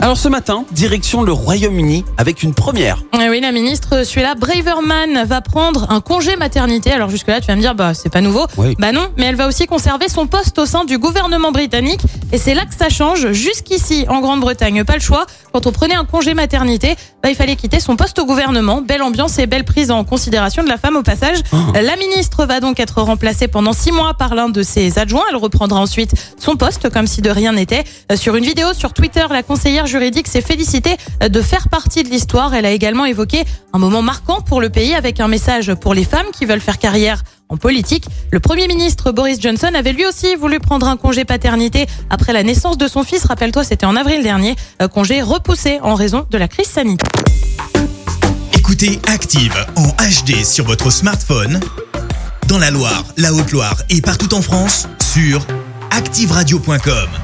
Alors ce matin, direction le Royaume-Uni avec une première. Eh oui, la ministre, celui-là, Braverman, va prendre un congé maternité. Alors jusque-là, tu vas me dire, bah c'est pas nouveau. Oui. Bah non, mais elle va aussi conserver son poste au sein du gouvernement britannique. Et c'est là que ça change. Jusqu'ici, en Grande-Bretagne, pas le choix. Quand on prenait un congé maternité, bah, il fallait quitter son poste au gouvernement. Belle ambiance et belle prise en considération de la femme au passage. La ministre va donc être remplacée pendant six mois par l'un de ses adjoints. Elle reprendra ensuite son poste comme si de rien n'était. Euh, Sur une vidéo sur Twitter, la conseillère juridique s'est félicitée de faire partie de l'histoire. Elle a également évoqué un moment marquant pour le pays avec un message pour les femmes qui veulent faire carrière en politique. Le Premier ministre Boris Johnson avait lui aussi voulu prendre un congé paternité après la naissance de son fils. Rappelle-toi, c'était en avril dernier. Congé repoussé en raison de la crise sanitaire. Écoutez Active en HD sur votre smartphone, dans la Loire, la Haute-Loire et partout en France, sur activeradio.com.